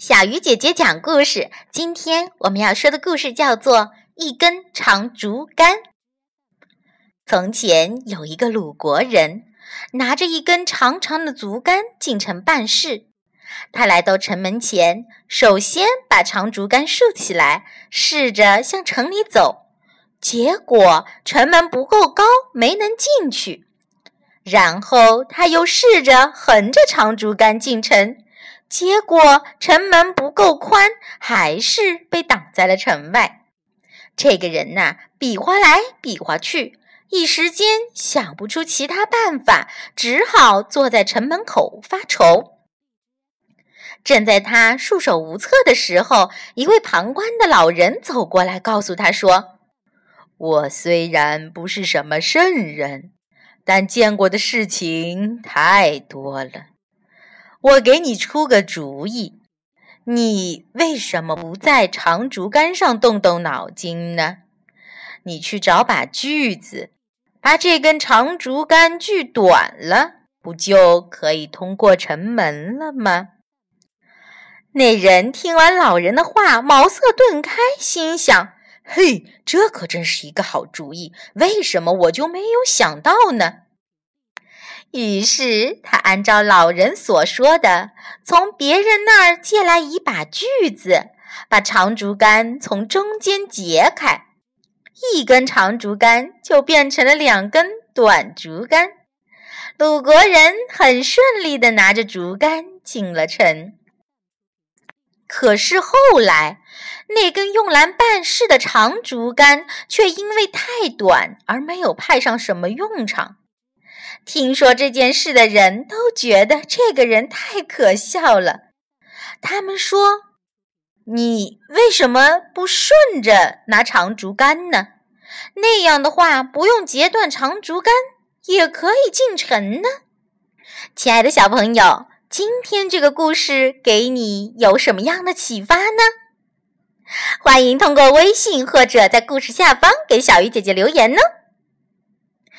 小鱼姐姐讲故事。今天我们要说的故事叫做《一根长竹竿》。从前有一个鲁国人，拿着一根长长的竹竿进城办事。他来到城门前，首先把长竹竿竖起来，试着向城里走。结果城门不够高，没能进去。然后他又试着横着长竹竿进城。结果城门不够宽，还是被挡在了城外。这个人呐，比划来比划去，一时间想不出其他办法，只好坐在城门口发愁。正在他束手无策的时候，一位旁观的老人走过来，告诉他说：“我虽然不是什么圣人，但见过的事情太多了。”我给你出个主意，你为什么不在长竹竿上动动脑筋呢？你去找把锯子，把这根长竹竿锯短了，不就可以通过城门了吗？那人听完老人的话，茅塞顿开，心想：“嘿，这可真是一个好主意，为什么我就没有想到呢？”于是他按照老人所说的，从别人那儿借来一把锯子，把长竹竿从中间截开，一根长竹竿就变成了两根短竹竿。鲁国人很顺利地拿着竹竿进了城。可是后来，那根用来办事的长竹竿却因为太短而没有派上什么用场。听说这件事的人都觉得这个人太可笑了。他们说：“你为什么不顺着拿长竹竿呢？那样的话，不用截断长竹竿，也可以进城呢。”亲爱的小朋友，今天这个故事给你有什么样的启发呢？欢迎通过微信或者在故事下方给小鱼姐姐留言呢。